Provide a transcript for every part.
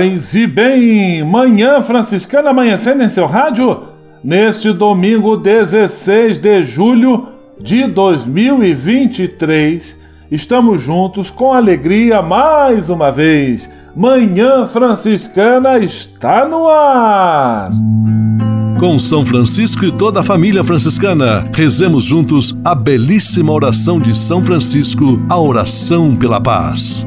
Paz e bem, manhã franciscana amanhecendo em seu rádio, neste domingo 16 de julho de 2023. Estamos juntos com alegria mais uma vez. Manhã Franciscana está no ar. Com São Francisco e toda a família franciscana, rezemos juntos a belíssima oração de São Francisco, a oração pela paz.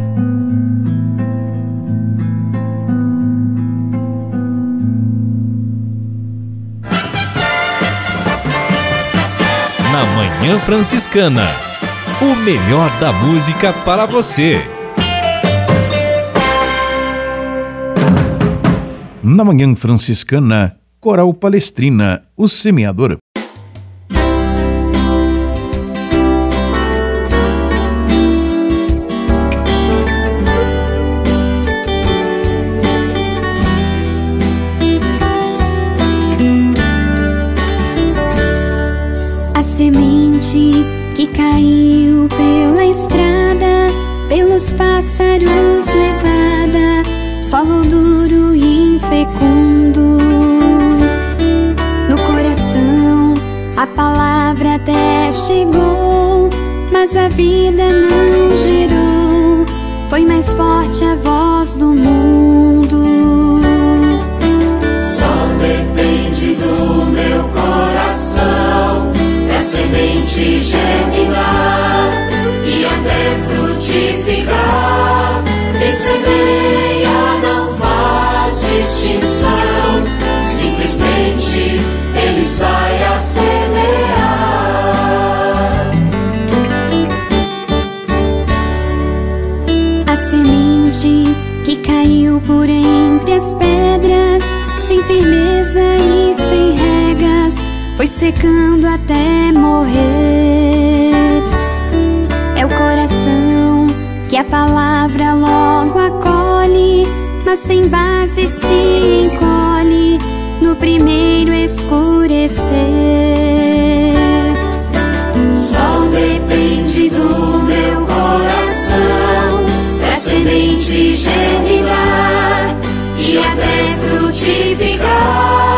Na Manhã Franciscana. O melhor da música para você. Na Manhã Franciscana, Coral Palestrina, o Semeador. Palavra até chegou, mas a vida não gerou. Foi mais forte a voz do mundo. Só depende do meu coração, é semente germinar e até frutificar. Tem foi secando até morrer. É o coração que a palavra logo acolhe mas sem base se encolhe no primeiro escurecer. Só depende do meu coração, é semente germinar e até frutificar.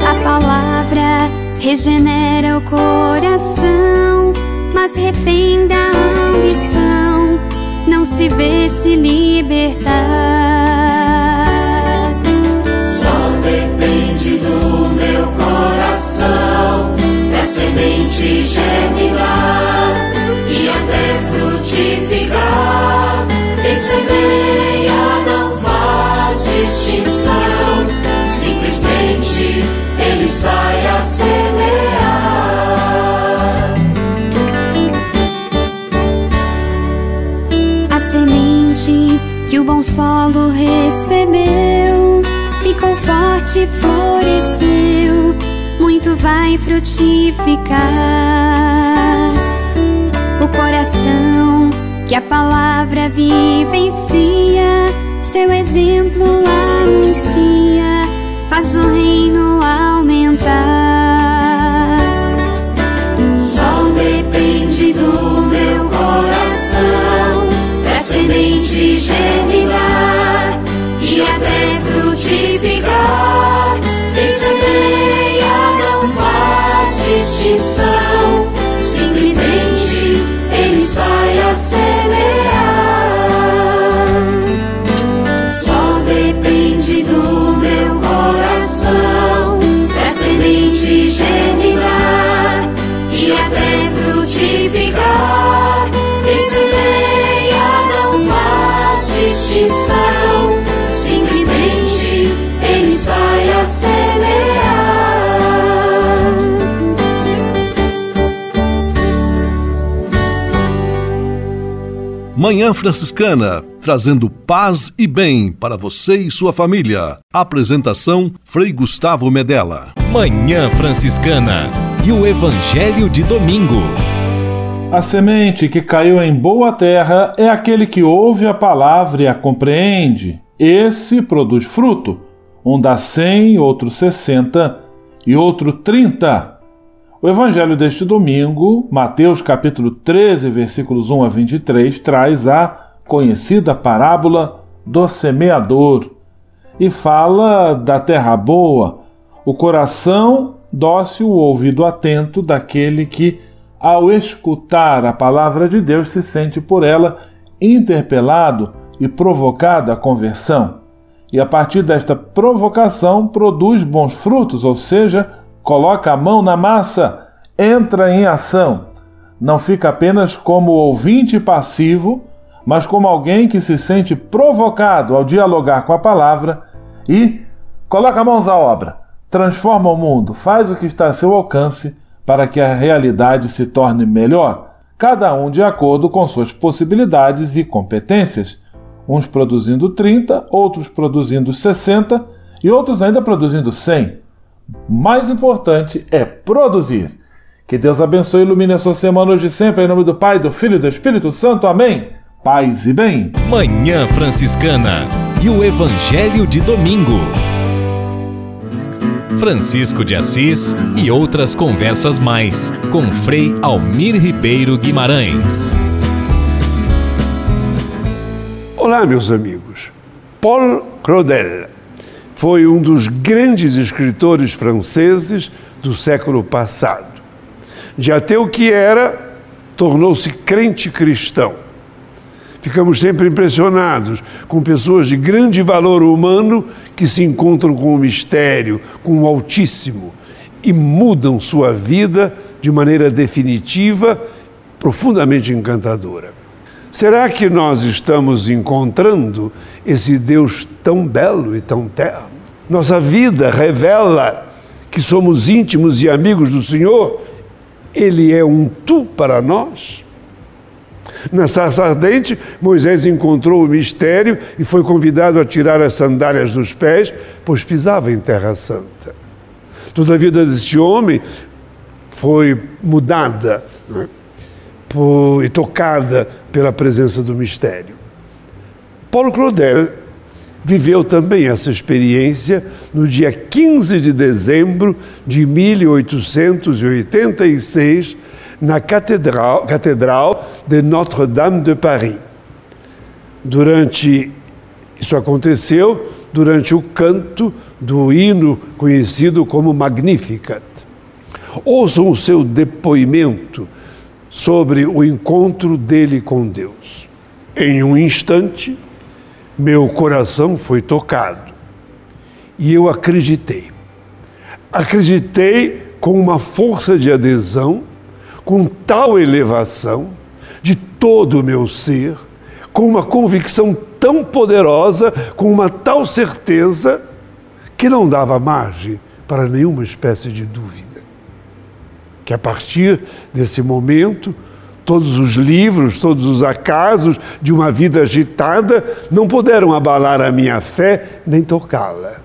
A palavra regenera o coração, mas refém da ambição não se vê se libertar. Só depende do meu coração, é semente germinar e até frutificar. Receber a não distinção, simplesmente ele sai a semear. A semente que o bom solo recebeu ficou forte e floresceu, muito vai frutificar. O coração que a palavra vivencia, seu exemplo anuncia, faz o reino aumentar. Só depende do meu coração, pra semente germinar e até frutificar. Quem semeia não faz distinção, Manhã Franciscana, trazendo paz e bem para você e sua família. Apresentação Frei Gustavo Medella. Manhã Franciscana e o Evangelho de Domingo. A semente que caiu em boa terra é aquele que ouve a palavra e a compreende. Esse produz fruto. Um dá cem, outro sessenta e outro trinta. O evangelho deste domingo, Mateus capítulo 13, versículos 1 a 23, traz a conhecida parábola do semeador e fala da terra boa, o coração dócil, o ouvido atento daquele que, ao escutar a palavra de Deus, se sente por ela interpelado e provocado à conversão. E a partir desta provocação produz bons frutos, ou seja, coloca a mão na massa, entra em ação. Não fica apenas como ouvinte passivo, mas como alguém que se sente provocado ao dialogar com a palavra e coloca mãos à obra, transforma o mundo, faz o que está a seu alcance para que a realidade se torne melhor, cada um de acordo com suas possibilidades e competências, uns produzindo 30, outros produzindo 60 e outros ainda produzindo 100 mais importante é produzir. Que Deus abençoe e ilumine a sua semana hoje e sempre, em nome do Pai, do Filho e do Espírito Santo. Amém. Paz e bem. Manhã Franciscana e o Evangelho de Domingo. Francisco de Assis e outras conversas mais com Frei Almir Ribeiro Guimarães. Olá, meus amigos. Paul Claudel foi um dos grandes escritores franceses do século passado. De ateu que era, tornou-se crente cristão. Ficamos sempre impressionados com pessoas de grande valor humano que se encontram com o mistério, com o Altíssimo e mudam sua vida de maneira definitiva, profundamente encantadora. Será que nós estamos encontrando esse Deus tão belo e tão terno? Nossa vida revela que somos íntimos e amigos do Senhor. Ele é um tu para nós. Na sarça ardente, Moisés encontrou o mistério e foi convidado a tirar as sandálias dos pés, pois pisava em terra santa. Toda a vida deste homem foi mudada é? Por, e tocada pela presença do mistério. Paulo Claudel viveu também essa experiência no dia 15 de dezembro de 1886, na Catedral, Catedral de Notre-Dame de Paris. Durante isso aconteceu durante o canto do hino conhecido como Magnificat. Ouçam o seu depoimento sobre o encontro dele com Deus. Em um instante, meu coração foi tocado e eu acreditei. Acreditei com uma força de adesão, com tal elevação de todo o meu ser, com uma convicção tão poderosa, com uma tal certeza, que não dava margem para nenhuma espécie de dúvida. Que a partir desse momento, todos os livros, todos os acasos de uma vida agitada não puderam abalar a minha fé nem tocá-la.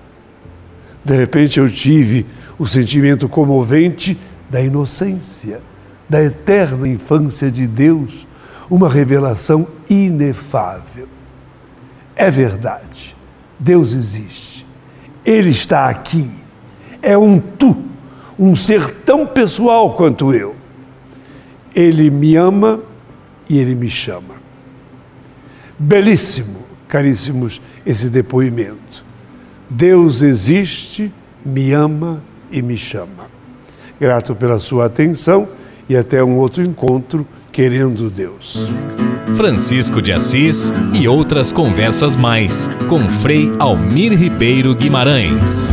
De repente eu tive o sentimento comovente da inocência, da eterna infância de Deus, uma revelação inefável. É verdade, Deus existe, Ele está aqui, é um tu, um ser tão pessoal quanto eu. Ele me ama e Ele me chama. Belíssimo, caríssimos, esse depoimento. Deus existe, me ama e me chama. Grato pela sua atenção e até um outro encontro, querendo Deus. Francisco de Assis e outras conversas mais com Frei Almir Ribeiro Guimarães.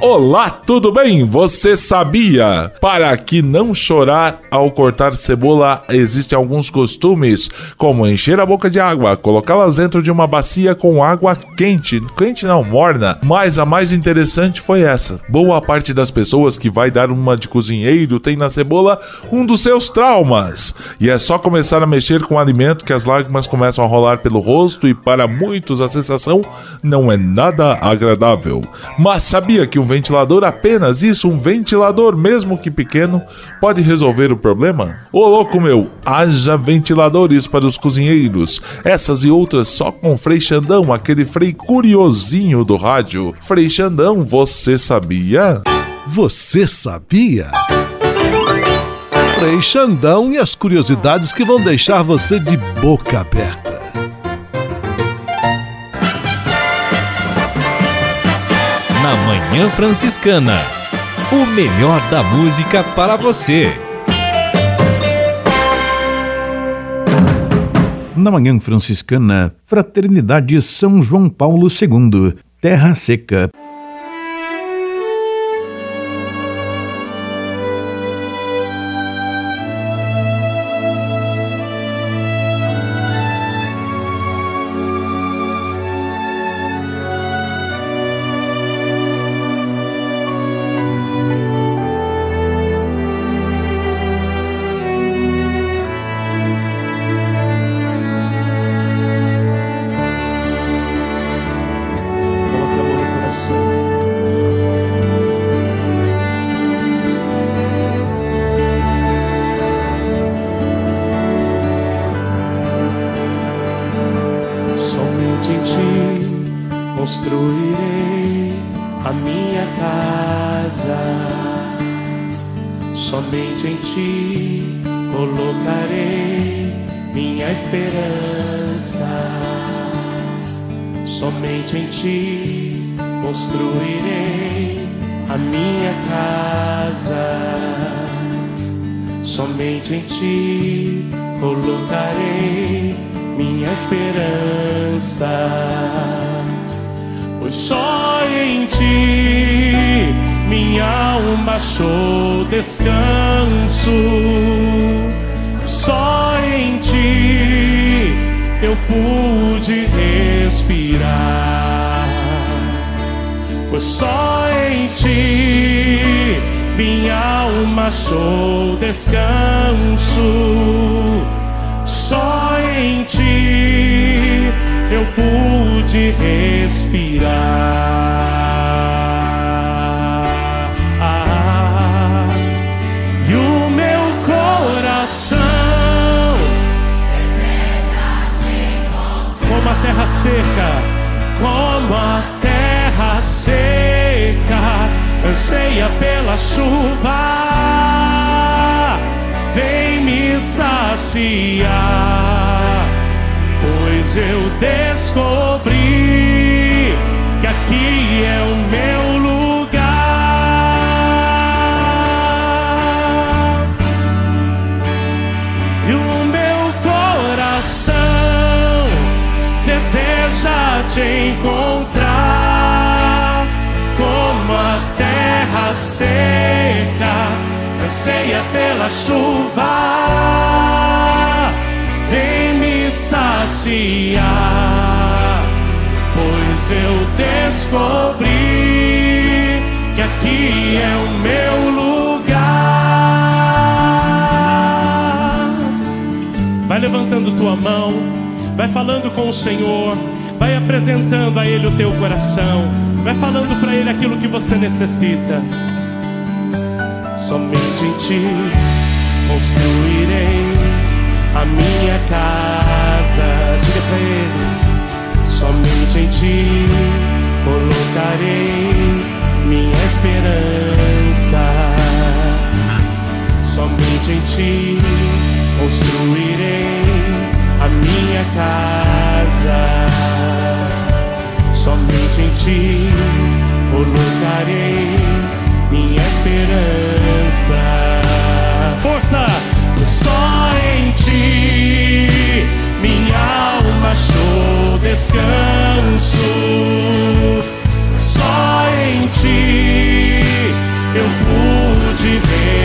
Olá, tudo bem? Você sabia? Para que não chorar ao cortar cebola, existem alguns costumes, como encher a boca de água, colocá-las dentro de uma bacia com água quente, quente não, morna. Mas a mais interessante foi essa. Boa parte das pessoas que vai dar uma de cozinheiro tem na cebola um dos seus traumas. E é só começar a mexer com o alimento que as lágrimas começam a rolar pelo rosto e para muitos a sensação não é nada agradável. Mas sabia que um ventilador apenas isso, um ventilador, mesmo que pequeno, pode resolver o problema? Ô louco meu, haja ventiladores para os cozinheiros. Essas e outras só com Frei Xandão, aquele Frei curiosinho do rádio. Frei Xandão, você sabia? Você sabia? Frei Xandão e as curiosidades que vão deixar você de boca aberta. Na Manhã Franciscana. O melhor da música para você. Na Manhã Franciscana, Fraternidade São João Paulo II, Terra Seca. eu descobri que aqui é o meu lugar e o meu coração deseja te encontrar como a terra seca anseia pela chuva. Saciar, pois eu descobri que aqui é o meu lugar. Vai levantando tua mão, vai falando com o Senhor, vai apresentando a Ele o teu coração, vai falando para Ele aquilo que você necessita. Somente em Ti construirei a minha casa. Diga para Ele, somente em Ti colocarei minha esperança. Somente em Ti construirei a minha casa. Somente em Ti colocarei minha esperança. Força! Só em Ti alma achou descanso. Só em Ti eu pude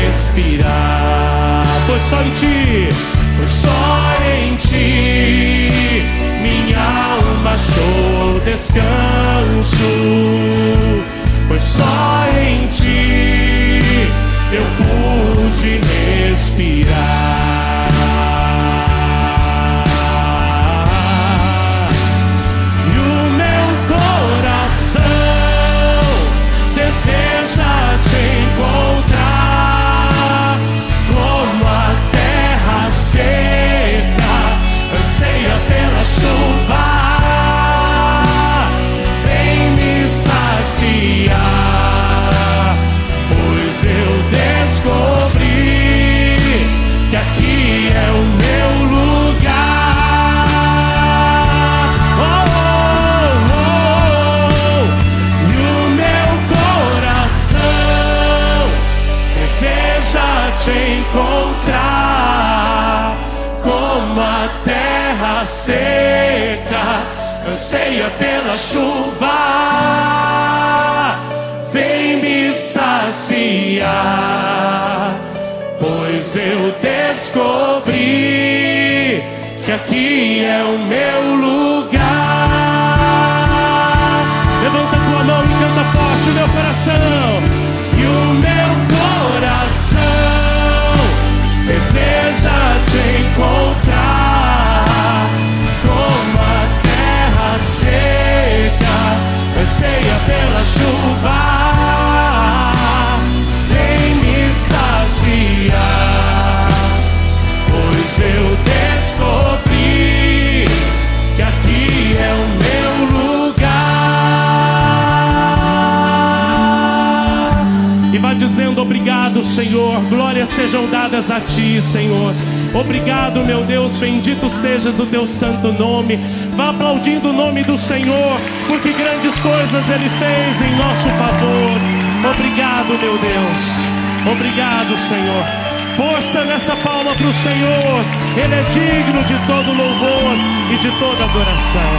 respirar. Pois só em Ti, pois só em Ti minha alma achou descanso. Pois só em Ti dadas a ti, Senhor. Obrigado, meu Deus, bendito sejas o teu santo nome. Vá aplaudindo o nome do Senhor, porque grandes coisas ele fez em nosso favor. Obrigado, meu Deus. Obrigado, Senhor. Força nessa palma para o Senhor. Ele é digno de todo louvor e de toda adoração.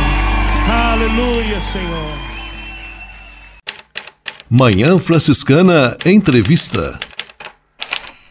Aleluia, Senhor. Manhã Franciscana Entrevista.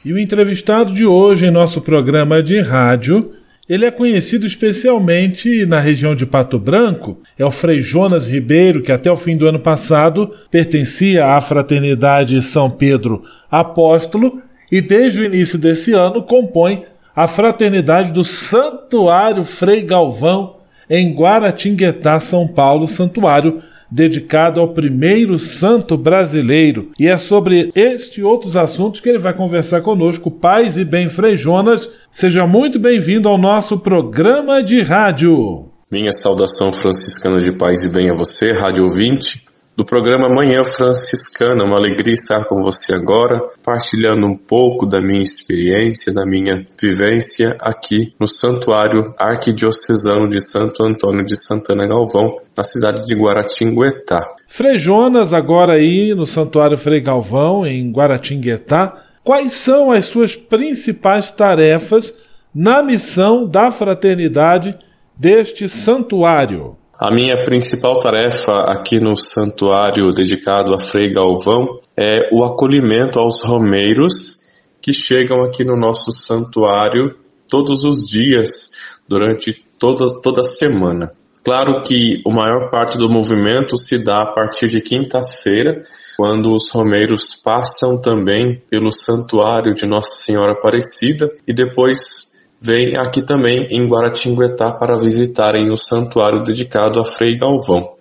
E o entrevistado de hoje em nosso programa de rádio, ele é conhecido especialmente na região de Pato Branco, é o Frei Jonas Ribeiro, que até o fim do ano passado pertencia à Fraternidade São Pedro Apóstolo e desde o início desse ano compõe a Fraternidade do Santuário Frei Galvão em Guaratinguetá, São Paulo, santuário dedicado ao primeiro santo brasileiro. E é sobre este e outros assuntos que ele vai conversar conosco, Paz e Bem Frei Jonas. Seja muito bem-vindo ao nosso programa de rádio. Minha saudação franciscana de paz e bem a você, rádio ouvinte do programa Manhã Franciscana. Uma alegria estar com você agora, partilhando um pouco da minha experiência, da minha vivência aqui no Santuário Arquidiocesano de Santo Antônio de Santana Galvão, na cidade de Guaratinguetá. Frei Jonas, agora aí no Santuário Frei Galvão, em Guaratinguetá, quais são as suas principais tarefas na missão da fraternidade deste santuário? A minha principal tarefa aqui no santuário dedicado a Frei Galvão é o acolhimento aos romeiros que chegam aqui no nosso santuário todos os dias, durante toda, toda a semana. Claro que a maior parte do movimento se dá a partir de quinta-feira, quando os romeiros passam também pelo santuário de Nossa Senhora Aparecida e depois vêm aqui também em Guaratinguetá para visitarem o santuário dedicado a Frei Galvão.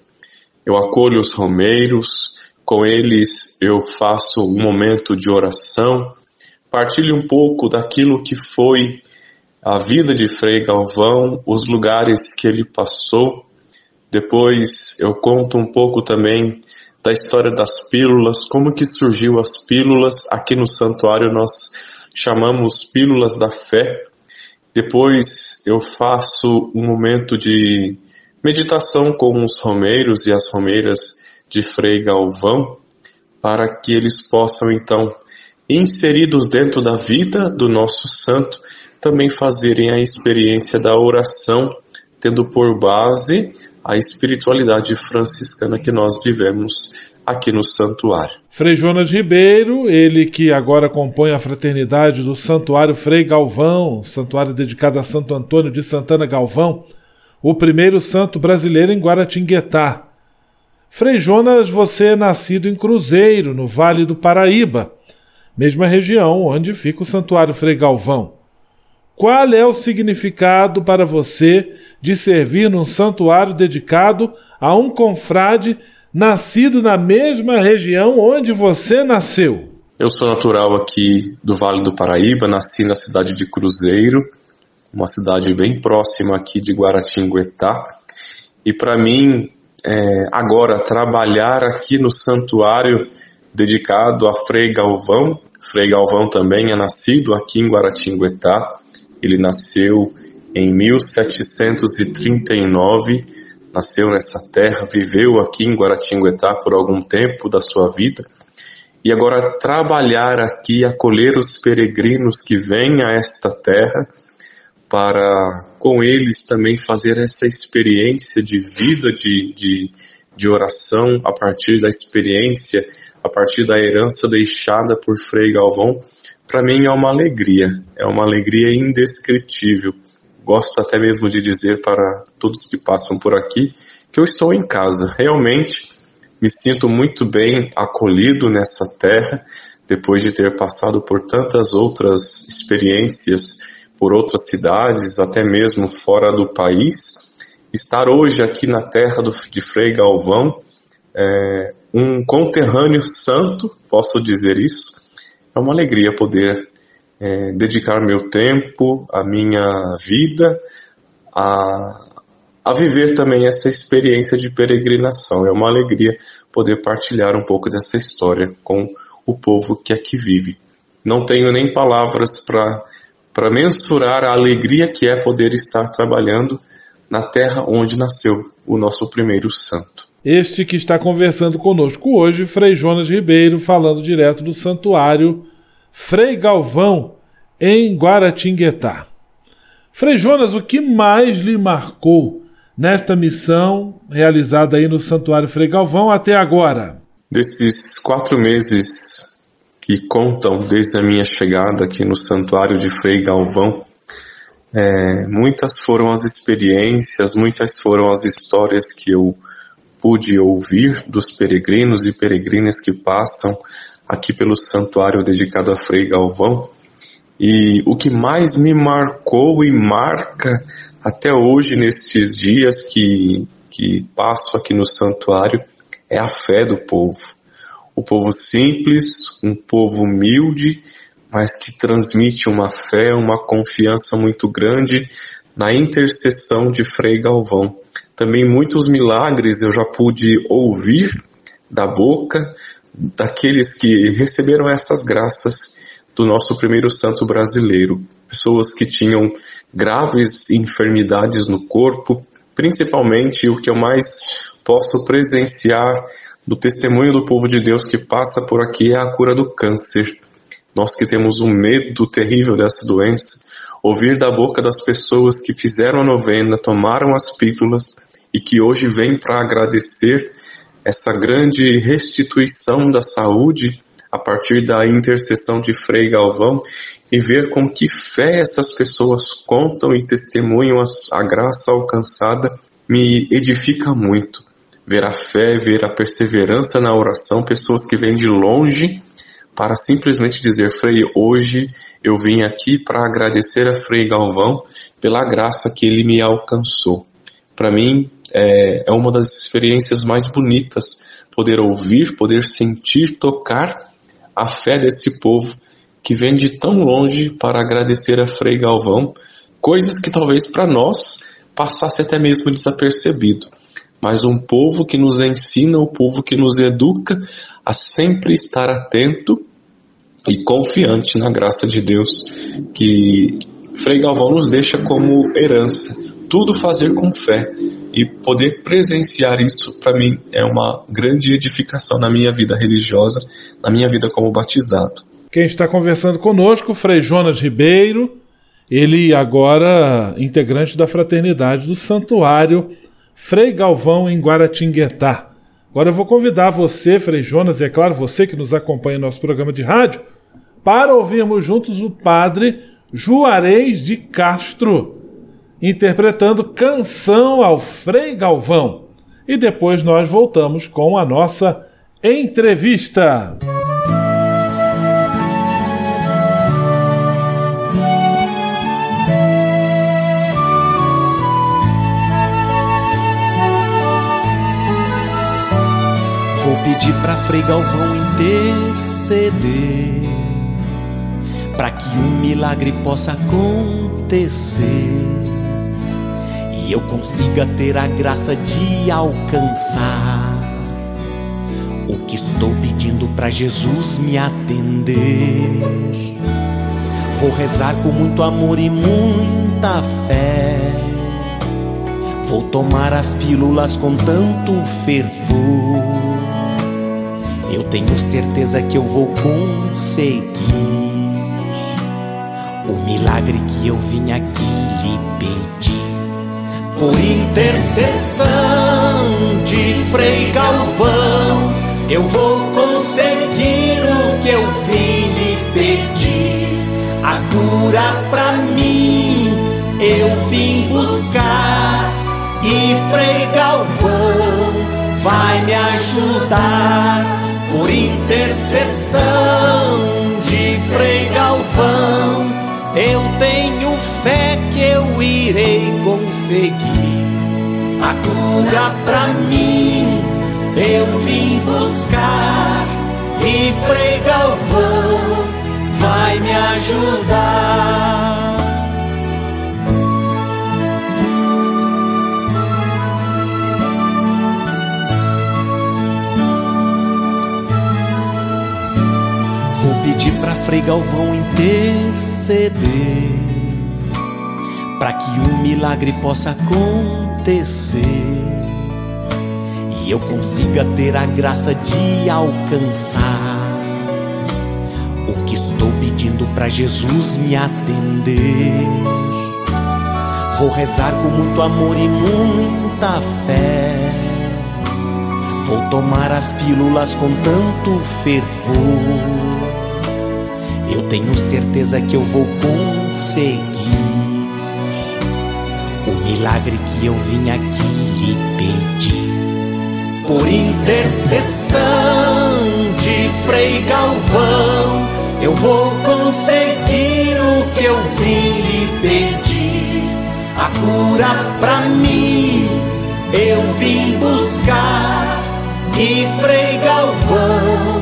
Eu acolho os romeiros, com eles eu faço um momento de oração, partilho um pouco daquilo que foi a vida de Frei Galvão, os lugares que ele passou. Depois eu conto um pouco também da história das pílulas, como que surgiu as pílulas. Aqui no santuário nós chamamos pílulas da fé. Depois eu faço um momento de meditação com os romeiros e as romeiras de Frei Galvão, para que eles possam então, inseridos dentro da vida do nosso santo, também fazerem a experiência da oração, tendo por base a espiritualidade franciscana que nós vivemos aqui no santuário. Frei Jonas Ribeiro, ele que agora compõe a fraternidade do Santuário Frei Galvão, santuário dedicado a Santo Antônio de Santana Galvão, o primeiro santo brasileiro em Guaratinguetá. Frei Jonas, você é nascido em Cruzeiro, no Vale do Paraíba, mesma região onde fica o Santuário Frei Galvão. Qual é o significado para você de servir num santuário dedicado a um confrade nascido na mesma região onde você nasceu? Eu sou natural aqui do Vale do Paraíba, nasci na cidade de Cruzeiro, uma cidade bem próxima aqui de Guaratinguetá. E para mim, é, agora, trabalhar aqui no santuário dedicado a Frei Galvão, Frei Galvão também é nascido aqui em Guaratinguetá, ele nasceu em 1739 nasceu nessa terra, viveu aqui em Guaratinguetá por algum tempo da sua vida, e agora trabalhar aqui, acolher os peregrinos que vêm a esta terra, para com eles também fazer essa experiência de vida, de, de, de oração, a partir da experiência, a partir da herança deixada por Frei Galvão, para mim é uma alegria, é uma alegria indescritível gosto até mesmo de dizer para todos que passam por aqui que eu estou em casa. Realmente me sinto muito bem acolhido nessa terra, depois de ter passado por tantas outras experiências por outras cidades, até mesmo fora do país. Estar hoje aqui na terra do, de Frei Galvão, é, um conterrâneo santo, posso dizer isso, é uma alegria poder é, dedicar meu tempo, a minha vida a, a viver também essa experiência de peregrinação. É uma alegria poder partilhar um pouco dessa história com o povo que aqui vive. Não tenho nem palavras para mensurar a alegria que é poder estar trabalhando na terra onde nasceu o nosso primeiro santo. Este que está conversando conosco hoje, Frei Jonas Ribeiro, falando direto do santuário Frei Galvão, em Guaratinguetá. Frei Jonas, o que mais lhe marcou nesta missão realizada aí no Santuário Frei Galvão até agora? Desses quatro meses que contam desde a minha chegada aqui no Santuário de Frei Galvão, é, muitas foram as experiências, muitas foram as histórias que eu pude ouvir dos peregrinos e peregrinas que passam aqui pelo santuário dedicado a Frei Galvão. E o que mais me marcou e marca até hoje, nesses dias que, que passo aqui no santuário, é a fé do povo. O povo simples, um povo humilde, mas que transmite uma fé, uma confiança muito grande na intercessão de Frei Galvão. Também muitos milagres eu já pude ouvir da boca daqueles que receberam essas graças do nosso primeiro santo brasileiro. Pessoas que tinham graves enfermidades no corpo, principalmente o que eu mais posso presenciar do testemunho do povo de Deus que passa por aqui é a cura do câncer. Nós que temos um medo terrível dessa doença, ouvir da boca das pessoas que fizeram a novena, tomaram as pílulas e que hoje vem para agradecer essa grande restituição da saúde a partir da intercessão de Frei Galvão e ver com que fé essas pessoas contam e testemunham a, a graça alcançada me edifica muito. Ver a fé, ver a perseverança na oração, pessoas que vêm de longe para simplesmente dizer, Frei, hoje eu vim aqui para agradecer a Frei Galvão pela graça que ele me alcançou. Para mim, é, é uma das experiências mais bonitas poder ouvir, poder sentir, tocar a fé desse povo que vem de tão longe para agradecer a Frei Galvão, coisas que talvez para nós passasse até mesmo desapercebido. Mas um povo que nos ensina, o um povo que nos educa a sempre estar atento e confiante na graça de Deus, que Frei Galvão nos deixa como herança, tudo fazer com fé e poder presenciar isso para mim é uma grande edificação na minha vida religiosa, na minha vida como batizado. Quem está conversando conosco, Frei Jonas Ribeiro, ele agora integrante da fraternidade do Santuário Frei Galvão em Guaratinguetá. Agora eu vou convidar você, Frei Jonas, e é claro você que nos acompanha no nosso programa de rádio, para ouvirmos juntos o padre Juarez de Castro, interpretando Canção ao Frei Galvão. E depois nós voltamos com a nossa entrevista. Vou pedir para Frei Galvão interceder para que um milagre possa acontecer eu consiga ter a graça de alcançar o que estou pedindo para Jesus me atender. Vou rezar com muito amor e muita fé. Vou tomar as pílulas com tanto fervor. Eu tenho certeza que eu vou conseguir o milagre que eu vim aqui lhe pedir por intercessão de Frei Galvão, eu vou conseguir o que eu vim lhe pedir. A cura pra mim eu vim buscar e Frei Galvão vai me ajudar por intercessão de Frei Galvão. Eu tenho irei conseguir a cura pra mim. Eu vim buscar e Frei Galvão vai me ajudar. Vou pedir pra Frei Galvão interceder para que um milagre possa acontecer e eu consiga ter a graça de alcançar o que estou pedindo para Jesus me atender. Vou rezar com muito amor e muita fé. Vou tomar as pílulas com tanto fervor. Eu tenho certeza que eu vou conseguir milagre que eu vim aqui lhe pedir. Por intercessão de Frei Galvão, eu vou conseguir o que eu vim lhe pedir. A cura pra mim eu vim buscar e Frei Galvão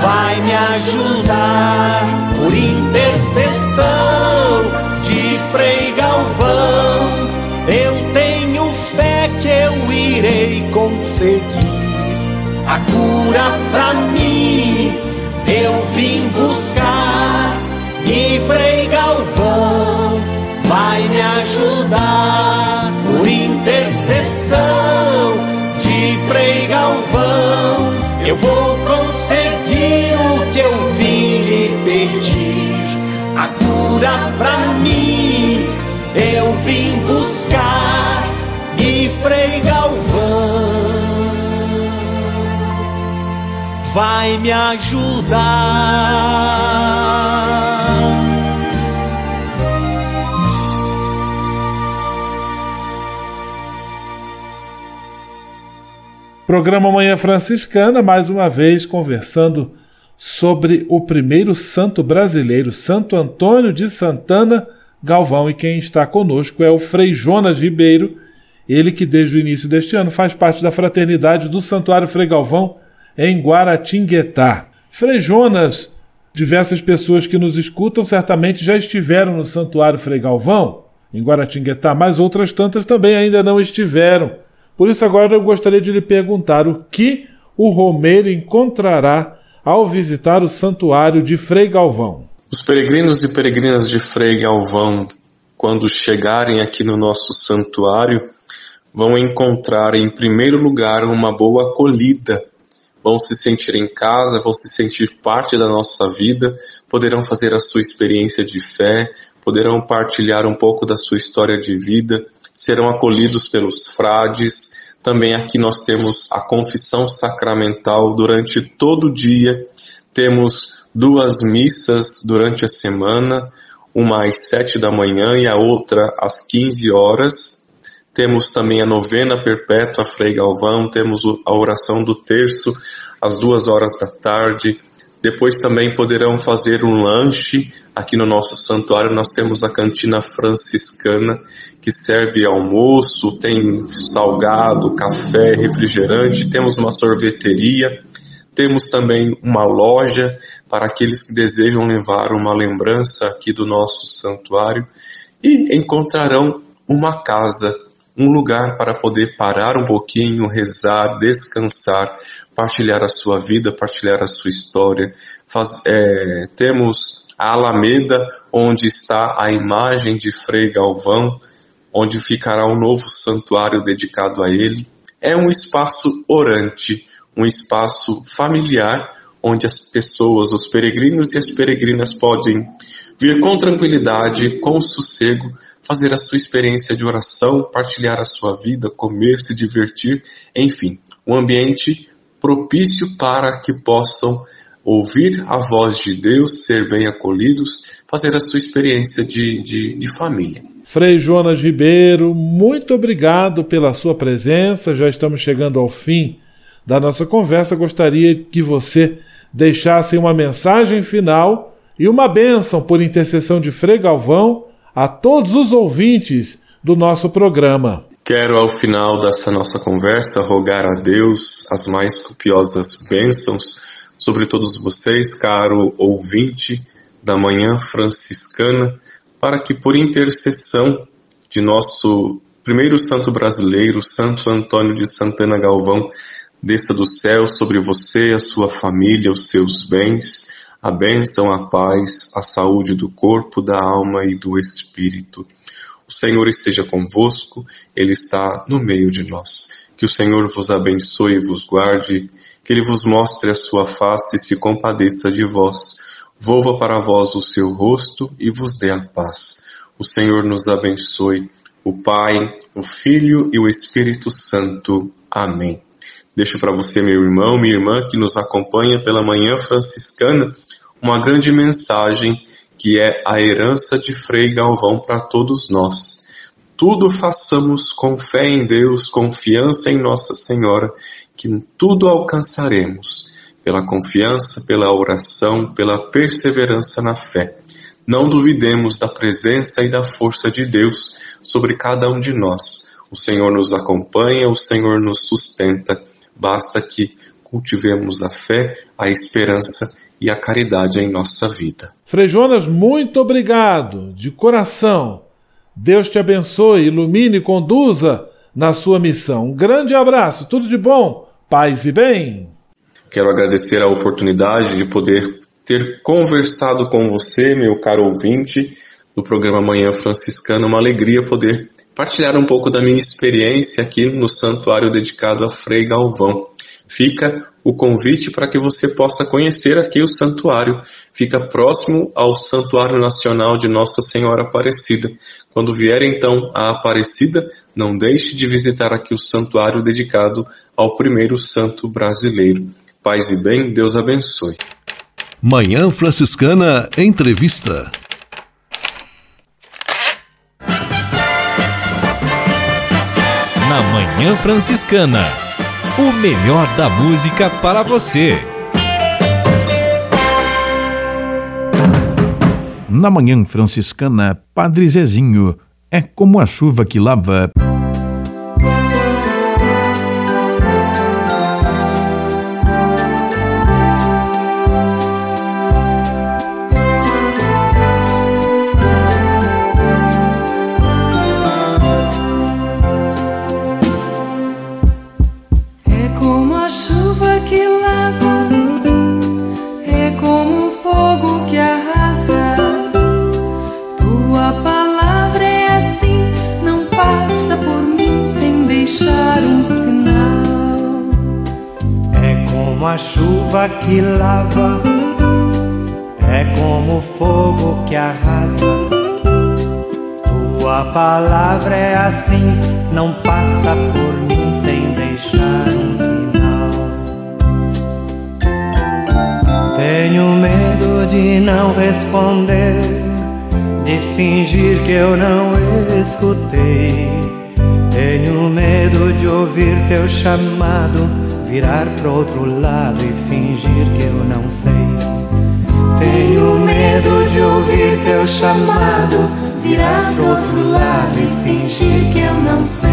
vai me ajudar por intercessão de Frei Galvão. Que eu irei conseguir a cura pra mim. Eu vim buscar e Frei Galvão vai me ajudar vai me ajudar. Programa Manhã Franciscana, mais uma vez conversando sobre o primeiro santo brasileiro, Santo Antônio de Santana Galvão. E quem está conosco é o Frei Jonas Ribeiro, ele que desde o início deste ano faz parte da fraternidade do Santuário Frei Galvão em Guaratinguetá. Frei Jonas, diversas pessoas que nos escutam certamente já estiveram no Santuário Frei Galvão, em Guaratinguetá, mas outras tantas também ainda não estiveram. Por isso, agora eu gostaria de lhe perguntar o que o romeiro encontrará ao visitar o santuário de Frei Galvão. Os peregrinos e peregrinas de Frei Galvão, quando chegarem aqui no nosso santuário, vão encontrar, em primeiro lugar, uma boa acolhida. Vão se sentir em casa, vão se sentir parte da nossa vida, poderão fazer a sua experiência de fé, poderão partilhar um pouco da sua história de vida, serão acolhidos pelos frades. Também aqui nós temos a confissão sacramental durante todo o dia. Temos duas missas durante a semana, uma às sete da manhã e a outra às quinze horas. Temos também a novena perpétua Frei Galvão, temos a oração do terço às duas horas da tarde, depois também poderão fazer um lanche. Aqui no nosso santuário nós temos a cantina franciscana que serve almoço, tem salgado, café, refrigerante, temos uma sorveteria, temos também uma loja para aqueles que desejam levar uma lembrança aqui do nosso santuário e encontrarão uma casa, um lugar para poder parar um pouquinho, rezar, descansar, partilhar a sua vida, partilhar a sua história. Faz, é, temos a Alameda, onde está a imagem de Frei Galvão, onde ficará um novo santuário dedicado a ele. É um espaço orante, um espaço familiar, onde as pessoas, os peregrinos e as peregrinas podem vir com tranquilidade, com sossego, fazer a sua experiência de oração, partilhar a sua vida, comer, se divertir, enfim, um ambiente propício para que possam ouvir a voz de Deus, ser bem acolhidos, fazer a sua experiência de, de, de família. Frei Jonas Ribeiro, muito obrigado pela sua presença. Já estamos chegando ao fim da nossa conversa. Gostaria que você deixasse uma mensagem final e uma bênção por intercessão de Frei Galvão a todos os ouvintes do nosso programa. Quero, ao final dessa nossa conversa, rogar a Deus as mais copiosas bênçãos sobre todos vocês, caro ouvinte da Manhã Franciscana, para que, por intercessão de nosso primeiro santo brasileiro, Santo Antônio de Santana Galvão, desça do céu sobre você, a sua família, os seus bens, a bênção, a paz, a saúde do corpo, da alma e do espírito. O Senhor esteja convosco, Ele está no meio de nós. Que o Senhor vos abençoe e vos guarde, que Ele vos mostre a sua face e se compadeça de vós. Volva para vós o seu rosto e vos dê a paz. O Senhor nos abençoe, o Pai, o Filho e o Espírito Santo. Amém. Deixo para você, meu irmão, minha irmã, que nos acompanha pela manhã franciscana, uma grande mensagem que é a herança de Frei Galvão para todos nós. Tudo façamos com fé em Deus, confiança em Nossa Senhora, que tudo alcançaremos, pela confiança, pela oração, pela perseverança na fé. Não duvidemos da presença e da força de Deus sobre cada um de nós. O Senhor nos acompanha, o Senhor nos sustenta. Basta que cultivemos a fé, a esperança e a caridade em nossa vida. Frei Jonas, muito obrigado, de coração. Deus te abençoe, ilumine e conduza na sua missão. Um grande abraço, tudo de bom, paz e bem. Quero agradecer a oportunidade de poder ter conversado com você, meu caro ouvinte, do programa Manhã Franciscana. Uma alegria poder partilhar um pouco da minha experiência aqui no santuário dedicado a Frei Galvão. Fica o convite para que você possa conhecer aqui o santuário. Fica próximo ao Santuário Nacional de Nossa Senhora Aparecida. Quando vier então a Aparecida, não deixe de visitar aqui o santuário dedicado ao primeiro santo brasileiro. Paz e bem, Deus abençoe. Manhã Franciscana Entrevista. Na Manhã Franciscana. O melhor da música para você. Na Manhã Franciscana, Padre Zezinho é como a chuva que lava. Chuva que lava, é como fogo que arrasa. Tua palavra é assim, não passa por mim sem deixar um sinal. Tenho medo de não responder, de fingir que eu não escutei. Tenho medo de ouvir teu chamado virar pro outro lado e fingir que eu não sei. Tenho medo de ouvir teu chamado, virar pro outro lado e fingir que eu não sei.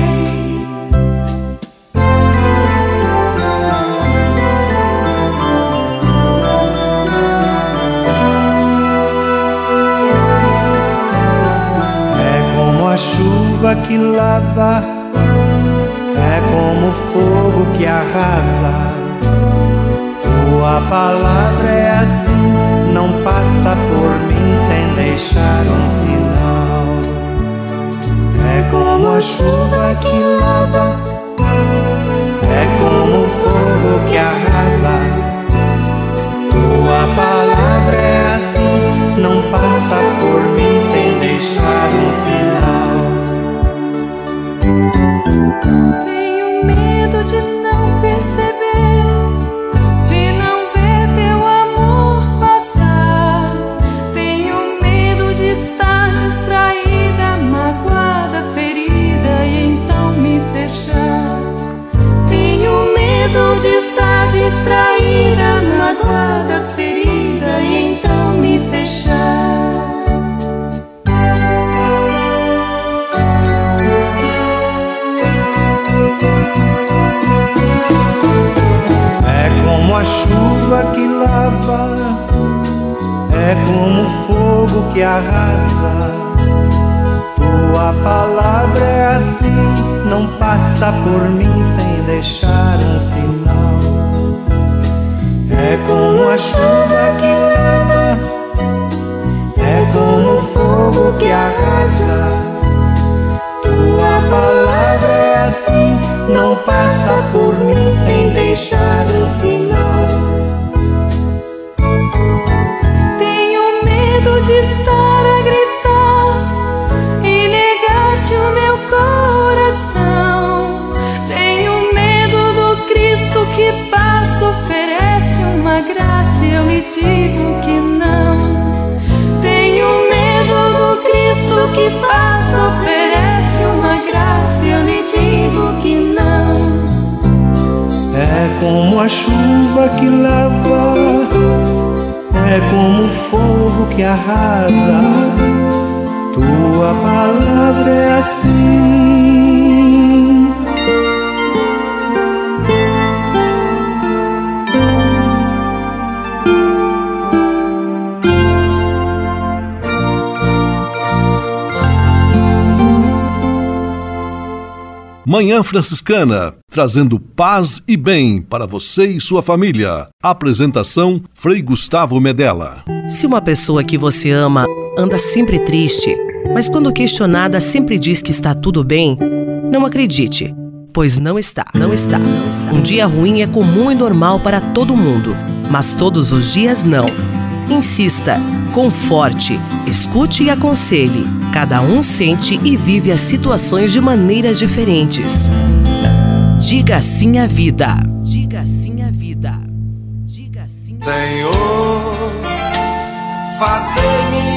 É como a chuva que lava como fogo que arrasa. Tua palavra é assim, não passa por mim sem deixar um sinal. É como a chuva que lava, que arrasa. Tua palavra é assim. Manhã Franciscana, trazendo paz e bem para você e sua família. Apresentação Frei Gustavo Medella. Se uma pessoa que você ama anda sempre triste, mas quando questionada sempre diz que está tudo bem, não acredite, pois não está, não está. Um dia ruim é comum e normal para todo mundo, mas todos os dias não. Insista, conforte, escute e aconselhe. Cada um sente e vive as situações de maneiras diferentes. Diga sim à vida. Diga sim à vida. Senhor, fazer-me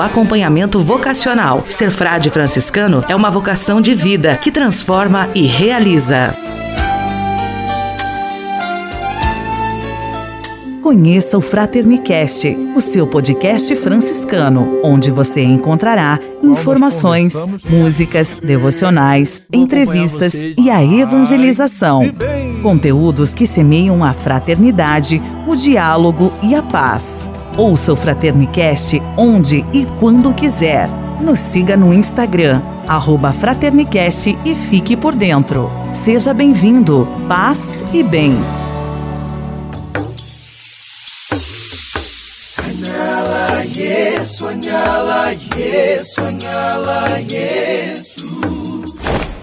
acompanhamento vocacional. Ser frade franciscano é uma vocação de vida que transforma e realiza. Conheça o Fraternicast, o seu podcast franciscano, onde você encontrará informações, músicas, devocionais, entrevistas e a evangelização. Conteúdos que semeiam a fraternidade, o diálogo e a paz. Ouça o Fraternicast onde e quando quiser. Nos siga no Instagram, Fraternicast e fique por dentro. Seja bem-vindo, paz e bem. Anyala Yesu, anyala Yesu.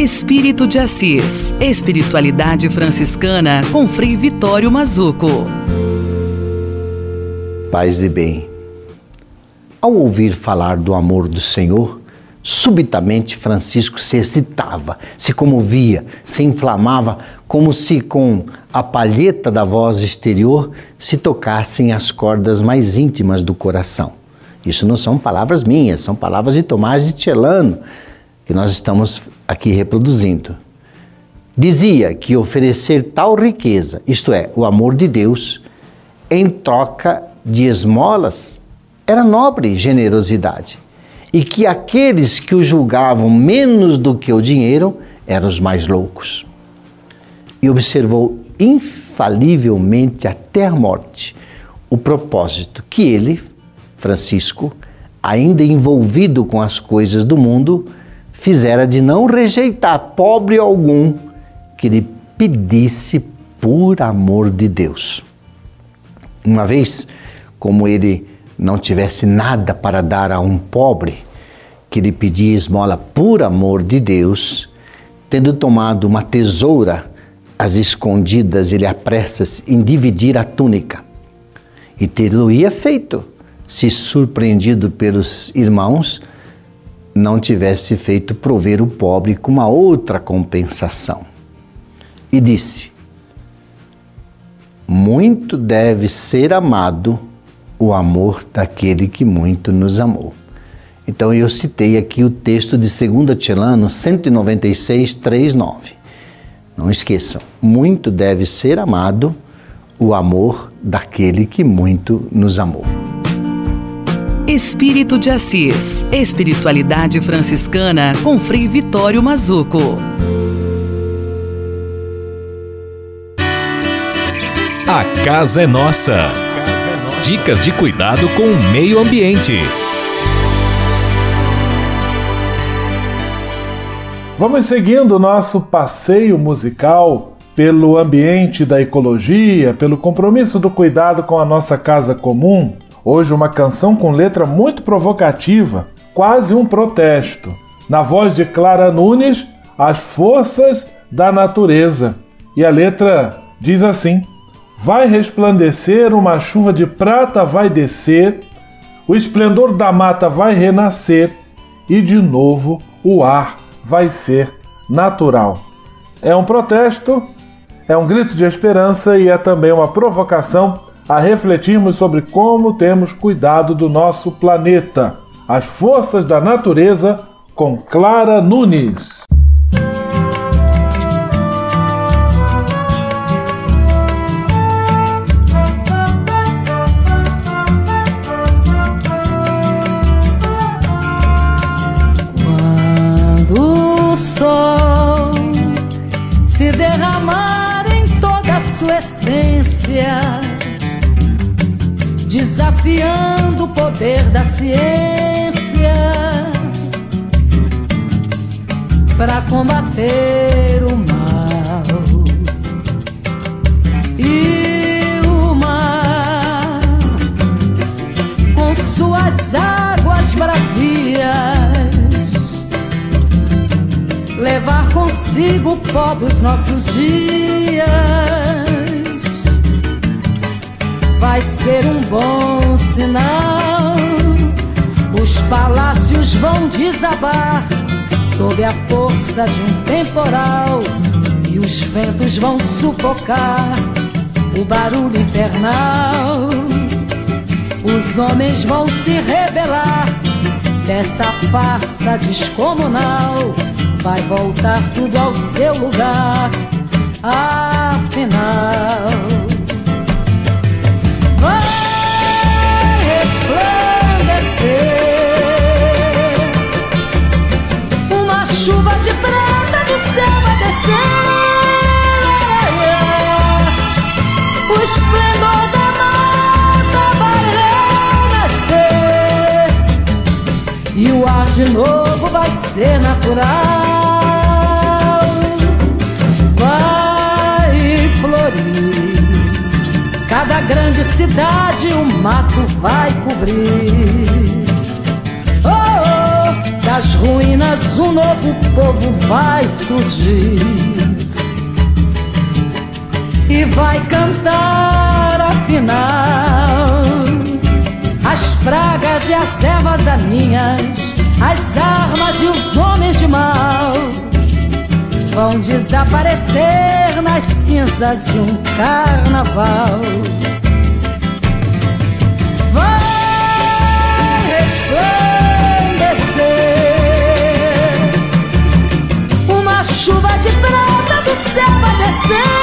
Espírito de Assis. Espiritualidade franciscana com Frei Vitório Mazuco. Paz e bem. Ao ouvir falar do amor do Senhor, subitamente Francisco se excitava, se comovia, se inflamava, como se com a palheta da voz exterior se tocassem as cordas mais íntimas do coração. Isso não são palavras minhas, são palavras de Tomás de Celano, que nós estamos aqui reproduzindo. Dizia que oferecer tal riqueza, isto é, o amor de Deus, em troca de esmolas, era nobre generosidade. E que aqueles que o julgavam menos do que o dinheiro eram os mais loucos. E observou infalivelmente até a morte o propósito que ele, Francisco, ainda envolvido com as coisas do mundo, fizera de não rejeitar pobre algum que lhe pedisse por amor de Deus. Uma vez, como ele não tivesse nada para dar a um pobre que lhe pedia esmola por amor de Deus, tendo tomado uma tesoura às escondidas, ele apressa-se em dividir a túnica. E ter-lo-ia feito, se surpreendido pelos irmãos, não tivesse feito prover o pobre com uma outra compensação. E disse: Muito deve ser amado o amor daquele que muito nos amou. Então eu citei aqui o texto de 2 Tilano 196, 3, 9. Não esqueçam, muito deve ser amado o amor daquele que muito nos amou. Espírito de Assis. Espiritualidade franciscana com Frei Vitório Mazuco. A casa é nossa. Dicas de cuidado com o meio ambiente. Vamos seguindo o nosso passeio musical pelo ambiente da ecologia, pelo compromisso do cuidado com a nossa casa comum, hoje uma canção com letra muito provocativa, quase um protesto. Na voz de Clara Nunes, As Forças da Natureza. E a letra diz assim: Vai resplandecer, uma chuva de prata vai descer, o esplendor da mata vai renascer e de novo o ar vai ser natural. É um protesto é um grito de esperança e é também uma provocação a refletirmos sobre como temos cuidado do nosso planeta. As forças da natureza com Clara Nunes. Quando o sol se derramar sua essência, desafiando o poder da ciência para combater o mal. E o mar, com suas águas bravias, levar consigo o pó dos nossos dias vai ser um bom sinal. Os palácios vão desabar sob a força de um temporal e os ventos vão sufocar o barulho infernal. Os homens vão se rebelar dessa farsa descomunal. Vai voltar tudo ao seu lugar, afinal. De novo vai ser natural. Vai florir. Cada grande cidade o um mato vai cobrir. Oh, oh, das ruínas um novo povo vai surgir. E vai cantar afinal as pragas e as ervas daninhas, as armas e os homens de mal vão desaparecer nas cinzas de um carnaval. Vai resplandecer uma chuva de prata do céu vai descer.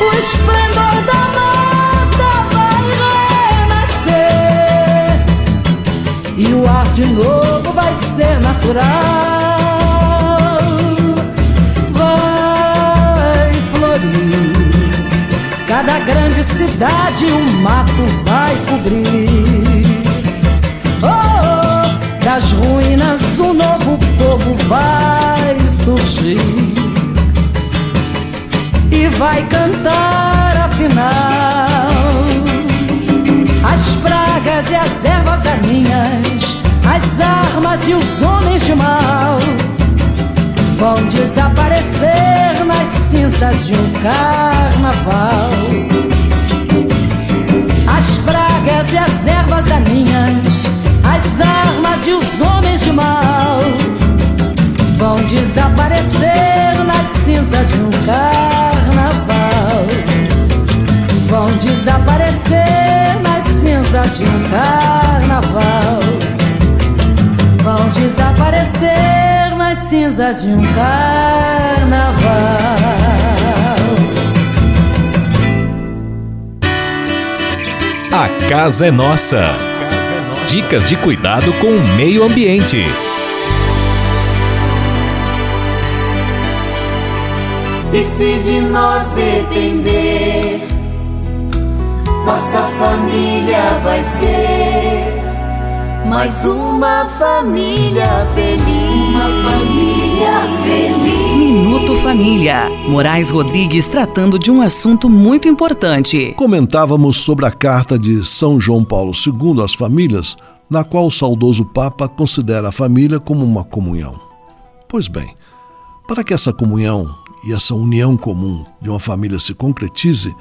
O esplendor de novo vai ser natural. Cada grande cidade um mato vai cobrir. Oh, das ruínas um novo povo vai surgir e vai cantar afinal as pragas e as ervas daninhas, as armas e os homens de mal vão desaparecer nas cinzas de um carnaval. As pragas e as ervas daninhas, as armas e os homens de mal vão desaparecer nas cinzas de um carnaval. Vão desaparecer nas cinzas de um carnaval. Vão desaparecer nas cinzas de um carnaval. A casa é nossa. Dicas de cuidado com o meio ambiente. E se de nós depender, nossa família vai ser mais uma família feliz. Uma família feliz. Família. Moraes Rodrigues tratando de um assunto muito importante. Comentávamos sobre a carta de São João Paulo II às famílias, na qual o saudoso Papa considera a família como uma comunhão. Pois bem, para que essa comunhão e essa união comum de uma família se concretize,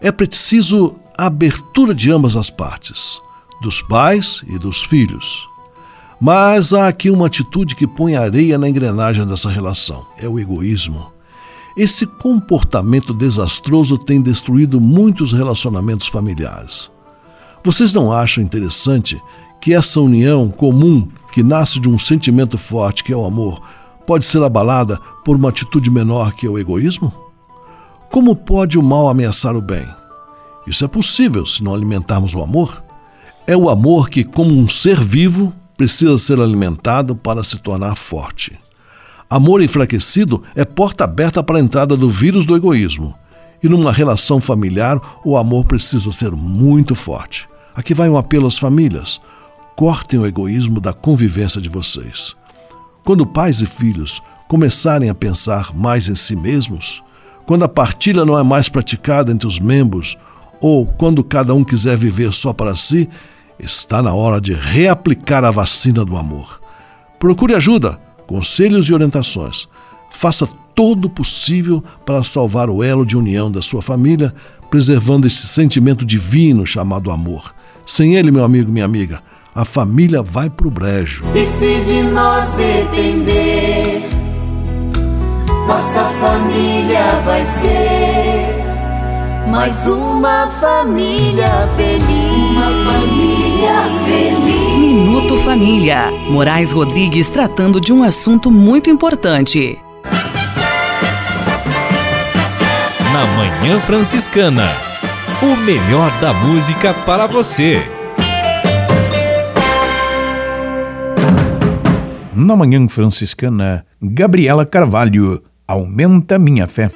é preciso a abertura de ambas as partes, dos pais e dos filhos. Mas há aqui uma atitude que põe areia na engrenagem dessa relação: é o egoísmo. Esse comportamento desastroso tem destruído muitos relacionamentos familiares. Vocês não acham interessante que essa união comum, que nasce de um sentimento forte que é o amor, pode ser abalada por uma atitude menor que é o egoísmo? Como pode o mal ameaçar o bem? Isso é possível se não alimentarmos o amor. É o amor que, como um ser vivo, precisa ser alimentado para se tornar forte. Amor enfraquecido é porta aberta para a entrada do vírus do egoísmo. E numa relação familiar, o amor precisa ser muito forte. Aqui vai um apelo às famílias: cortem o egoísmo da convivência de vocês. Quando pais e filhos começarem a pensar mais em si mesmos, quando a partilha não é mais praticada entre os membros, ou quando cada um quiser viver só para si, Está na hora de reaplicar a vacina do amor. Procure ajuda, conselhos e orientações. Faça todo o possível para salvar o elo de união da sua família, preservando esse sentimento divino chamado amor. Sem ele, meu amigo, minha amiga, a família vai pro brejo. E se de nós depender, nossa família vai ser mais uma família feliz. Uma família feliz. Minuto Família. Moraes Rodrigues tratando de um assunto muito importante. Na Manhã Franciscana. O melhor da música para você. Na Manhã Franciscana, Gabriela Carvalho. Aumenta minha fé.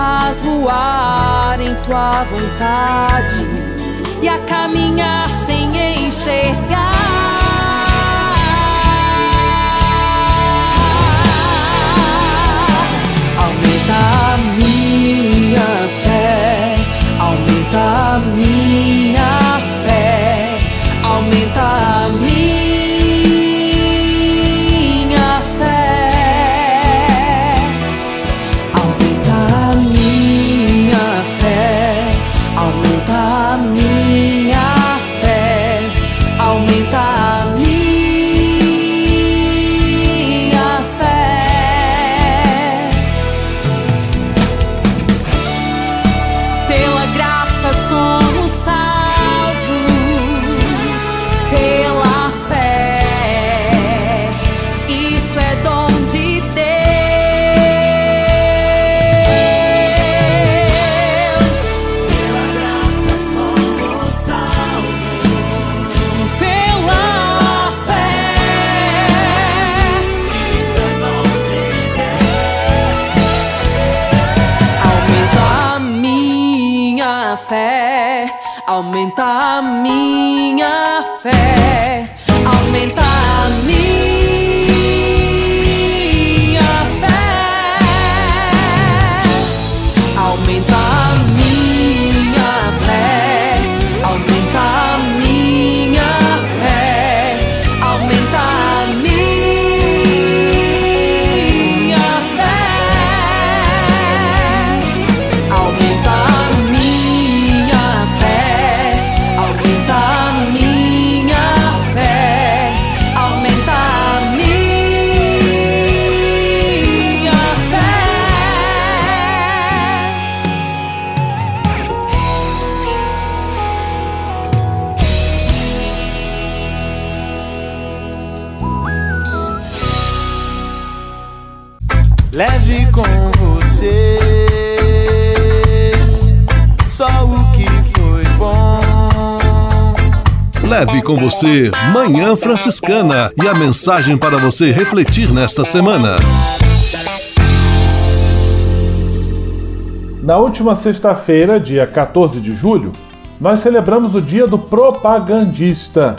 Faz voar em tua vontade e a caminhar sem enxergar. aumenta a minha fé, aumenta a minha Leve com você Manhã Franciscana e a mensagem para você refletir nesta semana. Na última sexta-feira, dia 14 de julho, nós celebramos o Dia do Propagandista.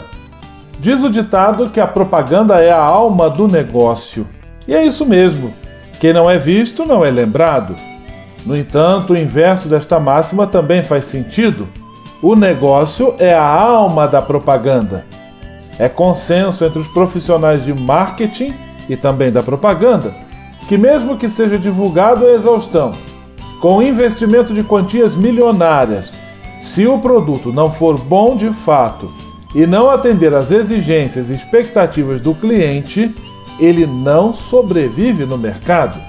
Diz o ditado que a propaganda é a alma do negócio. E é isso mesmo. Quem não é visto não é lembrado. No entanto, o inverso desta máxima também faz sentido. O negócio é a alma da propaganda. É consenso entre os profissionais de marketing e também da propaganda que, mesmo que seja divulgado a exaustão, com investimento de quantias milionárias, se o produto não for bom de fato e não atender às exigências e expectativas do cliente, ele não sobrevive no mercado.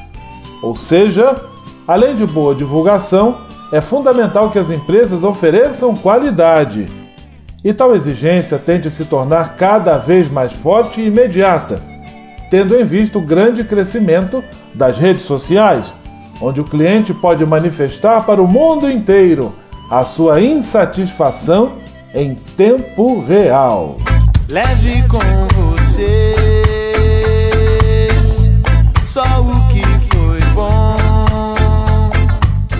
Ou seja, além de boa divulgação, é fundamental que as empresas ofereçam qualidade. E tal exigência tende a se tornar cada vez mais forte e imediata, tendo em vista o grande crescimento das redes sociais, onde o cliente pode manifestar para o mundo inteiro a sua insatisfação em tempo real. Leve com